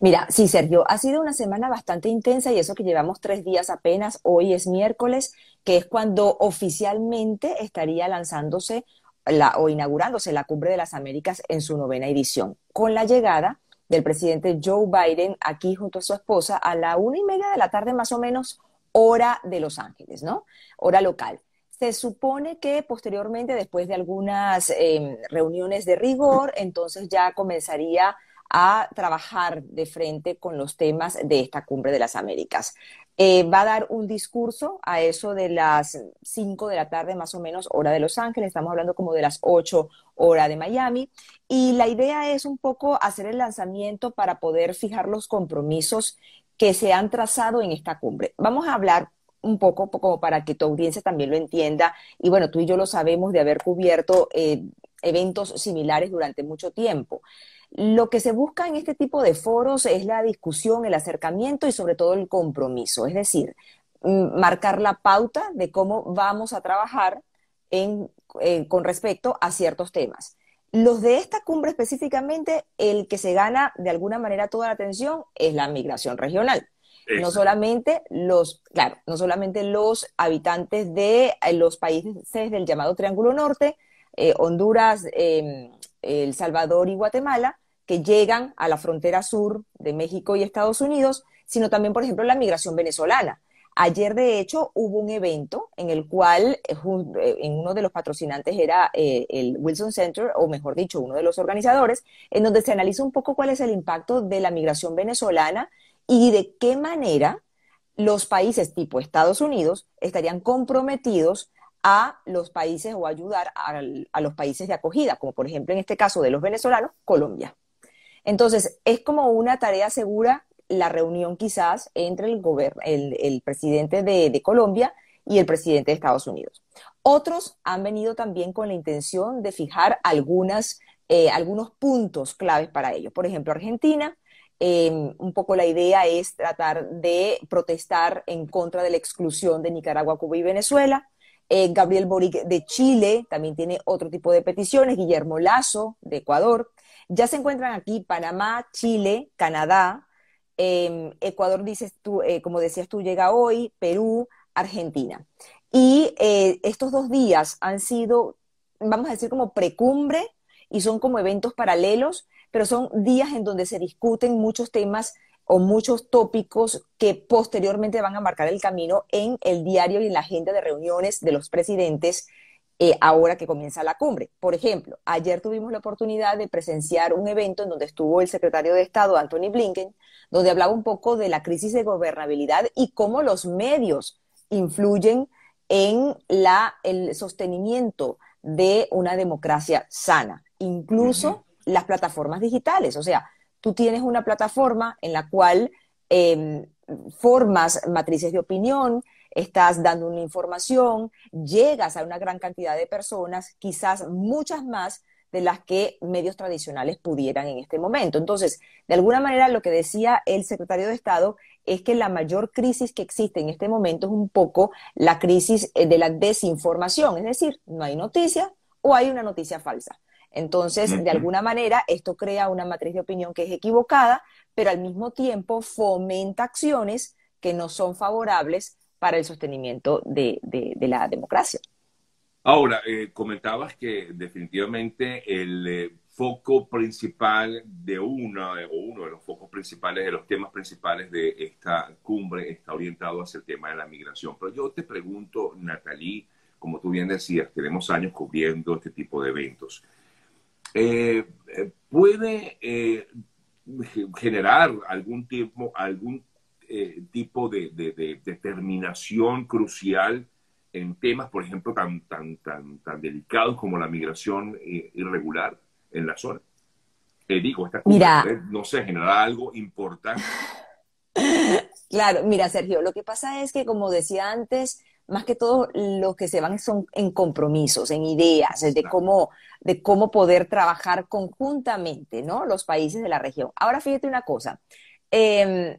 Mira, sí, Sergio, ha sido una semana bastante intensa y eso que llevamos tres días apenas, hoy es miércoles, que es cuando oficialmente estaría lanzándose la, o inaugurándose la Cumbre de las Américas en su novena edición, con la llegada del presidente Joe Biden aquí junto a su esposa a la una y media de la tarde más o menos, hora de Los Ángeles, ¿no? Hora local. Se supone que posteriormente, después de algunas em, reuniones de rigor, entonces ya comenzaría a trabajar de frente con los temas de esta cumbre de las Américas. Eh, va a dar un discurso a eso de las 5 de la tarde, más o menos, hora de Los Ángeles, estamos hablando como de las 8 hora de Miami, y la idea es un poco hacer el lanzamiento para poder fijar los compromisos que se han trazado en esta cumbre. Vamos a hablar un poco como para que tu audiencia también lo entienda. Y bueno, tú y yo lo sabemos de haber cubierto eh, eventos similares durante mucho tiempo. Lo que se busca en este tipo de foros es la discusión, el acercamiento y sobre todo el compromiso, es decir, mm, marcar la pauta de cómo vamos a trabajar en, eh, con respecto a ciertos temas. Los de esta cumbre específicamente, el que se gana de alguna manera toda la atención es la migración regional. No solamente los, claro, no solamente los habitantes de eh, los países del llamado Triángulo Norte, eh, Honduras, em, El Salvador y Guatemala, que llegan a la frontera sur de México y Estados Unidos, sino también, por ejemplo, la migración venezolana. Ayer, de hecho, hubo un evento en el cual eh, en uno de los patrocinantes era el Wilson Center, o mejor dicho, uno de los organizadores, en donde se analiza un poco cuál es el impacto de la migración venezolana y de qué manera los países tipo Estados Unidos estarían comprometidos a los países o ayudar a, los países de acogida, como por ejemplo en este caso de los venezolanos, Colombia. Entonces, es como una tarea segura la reunión quizás entre el, el, presidente de, Colombia y el presidente de Estados Unidos. Otros han venido también con la intención de fijar algunas, eh, algunos puntos claves para ello. Por ejemplo, Argentina Em, un poco la idea es tratar de protestar en contra de la exclusión de Nicaragua, Cuba y Venezuela. Eh, Gabriel Boric de Chile también tiene otro tipo de peticiones, Guillermo Lazo de Ecuador. Ya se encuentran aquí Panamá, Chile, Canadá, em, Ecuador, dices tú, eh, como decías tú, llega hoy, Perú, Argentina. Y eh, estos dos días han sido, vamos a decir, como precumbre y son como eventos paralelos pero son días en donde se discuten muchos temas o muchos tópicos que posteriormente van a marcar el camino en el diario y en la agenda de reuniones de los presidentes eh, ahora que comienza la cumbre. Por ejemplo, ayer tuvimos la oportunidad de presenciar un evento en donde estuvo el secretario de Estado, Anthony Blinken, donde hablaba un poco de la crisis de gobernabilidad y cómo los medios influyen en la, el sostenimiento de una democracia sana. Incluso las plataformas digitales. O sea, tú tienes una plataforma en la cual em, formas matrices de opinión, estás dando una información, llegas a una gran cantidad de personas, quizás muchas más de las que medios tradicionales pudieran en este momento. Entonces, de alguna manera, lo que decía el secretario de Estado es que la mayor crisis que existe en este momento es un poco la crisis eh, de la desinformación, es decir, no hay noticia o hay una noticia falsa. Entonces, de alguna manera, esto crea una matriz de opinión que es equivocada, pero al mismo tiempo fomenta acciones que no son favorables para el sostenimiento de, la democracia. Ahora, eh, comentabas que definitivamente el eh, foco principal de una, o uno de los focos principales, de los temas principales de esta cumbre está orientado hacia el tema de la migración. Pero yo te pregunto, Natalie, como tú bien decías, tenemos años cubriendo este tipo de eventos. Eh, eh, puede eh, generar algún tipo, algún tipo de, determinación crucial en temas, por ejemplo, tan, tan, tan, tan delicados como la migración irregular en la zona. digo, esta mira, no sé, generará algo importante. Claro, mira, Sergio, lo que pasa es que, como decía antes, más que todo lo que se van son en compromisos, en ideas, de cómo, de cómo poder trabajar conjuntamente, ¿no? Los países de la región. Ahora fíjate una cosa. Em,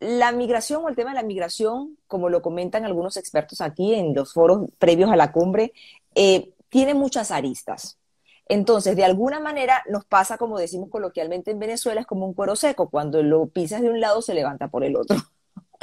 la migración o el tema de la migración, como lo comentan algunos expertos aquí en los foros previos a la cumbre, eh, tiene muchas aristas. Entonces, de alguna manera nos pasa, como decimos coloquialmente en Venezuela, es como un cuero seco, cuando lo pisas de un lado se levanta por el otro.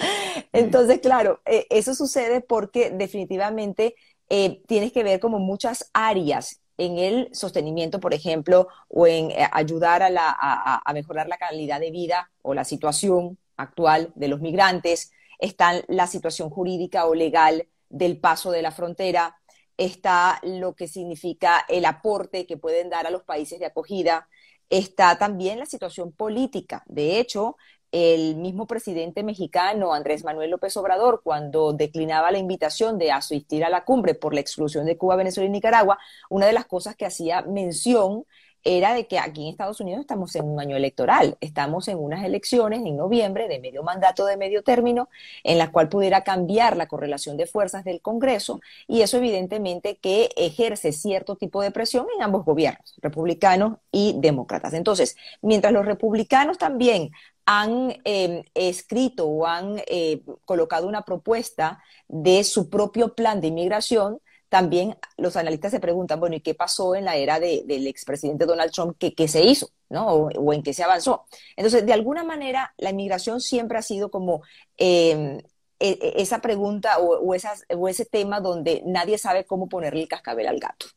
Entonces, claro, eh, eso sucede porque definitivamente eh, tienes que ver como muchas áreas en el sostenimiento, por ejemplo, o en eh, ayudar a, a, mejorar la calidad de vida o la situación actual de los migrantes, está la situación jurídica o legal del paso de la frontera, está lo que significa el aporte que pueden dar a los países de acogida, está también la situación política. De hecho, el mismo presidente mexicano, Andrés Manuel López Obrador, cuando declinaba la invitación de asistir a la cumbre por la exclusión de Cuba, Venezuela y Nicaragua, una de las cosas que hacía mención era de que aquí en Estados Unidos estamos en un año electoral, estamos en unas elecciones en noviembre de medio mandato de medio término, en la cual pudiera cambiar la correlación de fuerzas del Congreso y eso evidentemente que ejerce cierto tipo de presión en ambos gobiernos, republicanos y demócratas. Entonces, mientras los republicanos también han em, escrito o han eh, colocado una propuesta de su propio plan de inmigración, también los analistas se preguntan, bueno, ¿y qué pasó en la era del expresidente Donald Trump? ¿Qué, se hizo? ¿no? O, en qué se avanzó. Entonces, de alguna manera, la inmigración siempre ha sido como em, e, e, esa pregunta o, o ese tema donde nadie sabe cómo ponerle el cascabel al gato.